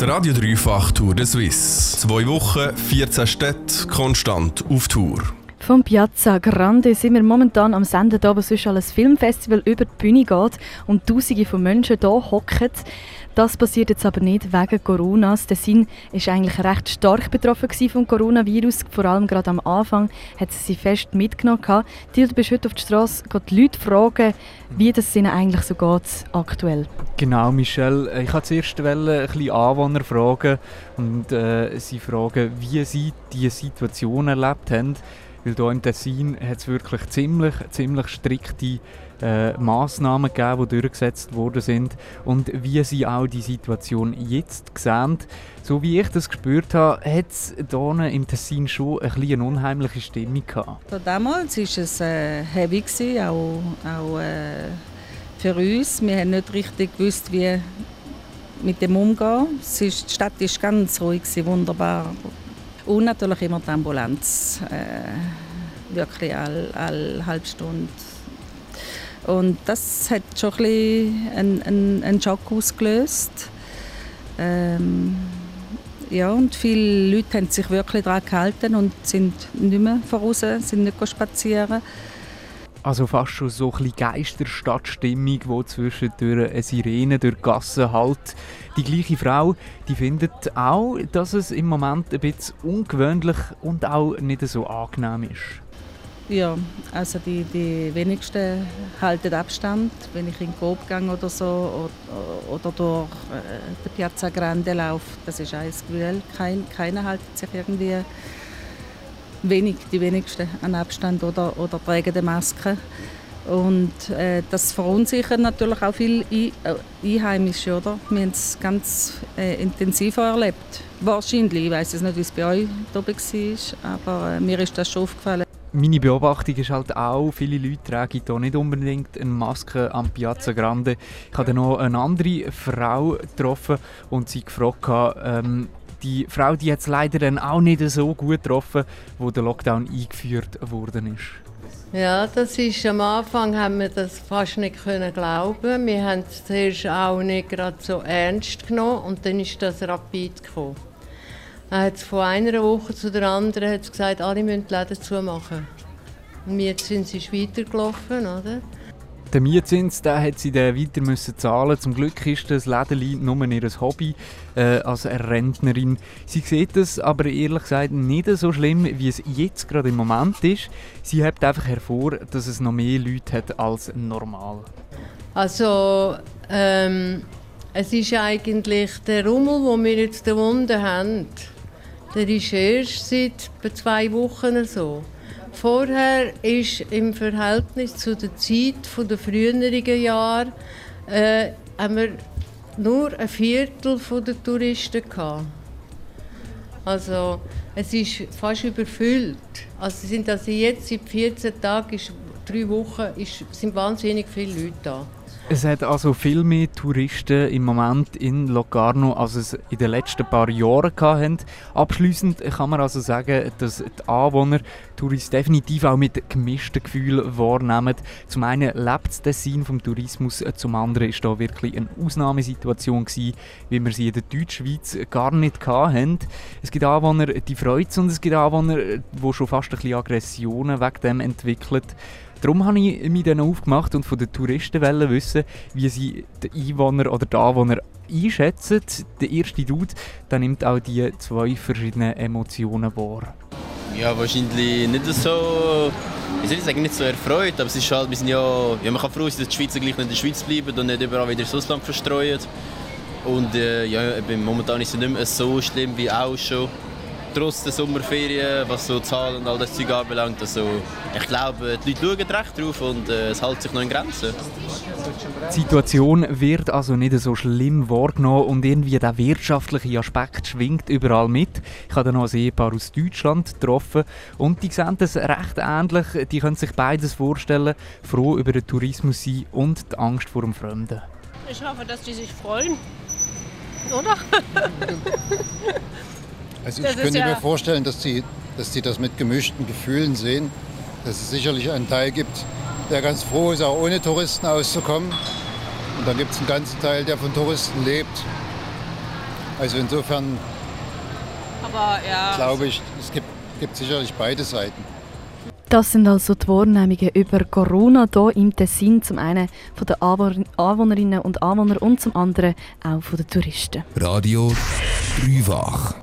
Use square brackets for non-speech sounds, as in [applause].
Die Radio Dreifach Tour de Suisse. Zwei Wochen, 14 Städte, konstant auf Tour. Vom Piazza Grande sind wir momentan am Senden, aber sonst alles Filmfestival über die Bühne geht und Tausende von Menschen hier hocken. Das passiert jetzt aber nicht wegen Coronas. Der Sinn ist eigentlich recht stark betroffen vom Coronavirus. Vor allem gerade am Anfang hat sie sie fest mitgenommen. Til, du bist heute auf der Straße, die Leute fragen, wie das ihnen eigentlich so geht aktuell. Genau, Michelle. Ich wollte zuerst ein bisschen Anwohner fragen und äh, sie fragen, wie sie diese Situation erlebt haben. Weil hier im Tessin hat es wirklich ziemlich, ziemlich strikte äh, Massnahmen gegeben, die durchgesetzt worden sind. Und wie sie auch die Situation jetzt sehen, so wie ich das gespürt habe, hat es hier im Tessin schon ein bisschen eine unheimliche Stimmung gehabt. damals war es äh, heavy, gewesen, auch, auch äh, für uns. Wir haben nicht richtig gewusst, wie mit dem umgehen. Ist, die Stadt war ganz ruhig, wunderbar und natürlich immer die Ambulanz, äh, wirklich alle, alle halbe Stunde. Und das hat schon ein bisschen einen, einen, einen Schock ausgelöst. Ähm, ja, und viele Leute haben sich wirklich daran gehalten und sind nicht mehr voraus, sind nicht spazieren. Also fast schon so ein Geisterstadtstimmung, wo zwischendurch eine Sirene durch die Gassen halt. Die gleiche Frau, die findet auch, dass es im Moment ein bisschen ungewöhnlich und auch nicht so angenehm ist. Ja, also die, die wenigsten halten Abstand, wenn ich in den Coop gehe oder so oder, oder durch äh, die Piazza Grande laufe. Das ist alles Gewühl. Kein, keiner hält sich irgendwie wenig, die wenigsten an Abstand oder, oder tragen die Maske. Und äh, das verunsichert natürlich auch viele äh, Einheimische. Oder? Wir haben es ganz äh, intensiv erlebt. Wahrscheinlich, ich weiß es nicht, wie es bei euch dabei war, aber äh, mir ist das schon aufgefallen. Meine Beobachtung ist halt auch, viele Leute tragen hier nicht unbedingt eine Maske am Piazza Grande. Ich habe noch eine andere Frau getroffen und sie gefragt, ähm, die Frau, die jetzt leider dann auch nicht so gut getroffen, wo der Lockdown eingeführt worden ist. Ja, das ist am Anfang haben wir das fast nicht können glauben. Wir haben es zuerst auch nicht gerade so ernst genommen und dann ist das rapid gekommen. Er hat von einer Woche zu der anderen hat gesagt, alle müssen die Läden zumachen. Und jetzt sind sie weitergelaufen, oder? Den Mietzins den hat sie dann weiter müssen zahlen. Zum Glück ist das Läden nur ihr Hobby äh, als Rentnerin. Sie sieht es aber ehrlich gesagt nicht so schlimm, wie es jetzt gerade im Moment ist. Sie hebt einfach hervor, dass es noch mehr Leute hat als normal. Also ähm, es ist eigentlich der Rummel, wo wir jetzt da unten haben, der ist erst seit zwei Wochen so. Vorher ist im Verhältnis zu der Zeit der früheren Jahre äh, haben wir nur ein Viertel der Touristen gehabt. Also es ist fast überfüllt. Also sind also jetzt seit 14 Tagen, drei Wochen, ist, sind wahnsinnig viele Leute da. Es hat also viel mehr Touristen im Moment in Locarno, als es in den letzten paar Jahren hatten. Abschließend kann man also sagen, dass die Anwohner Touristen definitiv auch mit gemischten Gefühlen wahrnehmen. Zum einen lebt das Tessin vom Tourismus, zum anderen ist da wirklich eine Ausnahmesituation gewesen, wie wir sie in der Deutschschweiz gar nicht hatten. Es gibt Anwohner, die freuen und es gibt Anwohner, die schon fast ein bisschen Aggressionen wegen dem entwickeln. Darum habe ich mich dann aufgemacht und von den Touristen wissen, wie sie den Einwohner oder die Anwohner einschätzen. Der erste Dude der nimmt auch die zwei verschiedenen Emotionen wahr. Ja, wahrscheinlich nicht so, ich soll sagen, nicht so erfreut, aber es ist halt, wir sind ja, ja man kann froh sein, dass die Schweizer gleich in der Schweiz bleiben und nicht überall wieder ins Ausland verstreuen. Und äh, ja, momentan ist es nicht mehr so schlimm wie auch schon trotz der Sommerferien, was so Zahlen und all das Zeug anbelangt. Also, ich glaube, die Leute schauen recht drauf und äh, es hält sich noch in Grenzen. Die Situation wird also nicht so schlimm wahrgenommen und irgendwie der wirtschaftliche Aspekt schwingt überall mit. Ich habe noch ein Ehepaar aus Deutschland getroffen und die sehen das recht ähnlich. Die können sich beides vorstellen, froh über den Tourismus sein und die Angst vor dem Fremden. Ich hoffe, dass die sich freuen. Oder? [laughs] Also ich könnte ja mir vorstellen, dass sie, dass sie das mit gemischten Gefühlen sehen, dass es sicherlich einen Teil gibt, der ganz froh ist, auch ohne Touristen auszukommen. Und dann gibt es einen ganzen Teil, der von Touristen lebt. Also insofern Aber ja. glaube ich, es gibt, gibt sicherlich beide Seiten. Das sind also die Wahrnehmungen über Corona hier im Tessin. Zum einen von den Anwohner- Anwohnerinnen und Anwohnern und zum anderen auch von den Touristen. Radio Dreifach.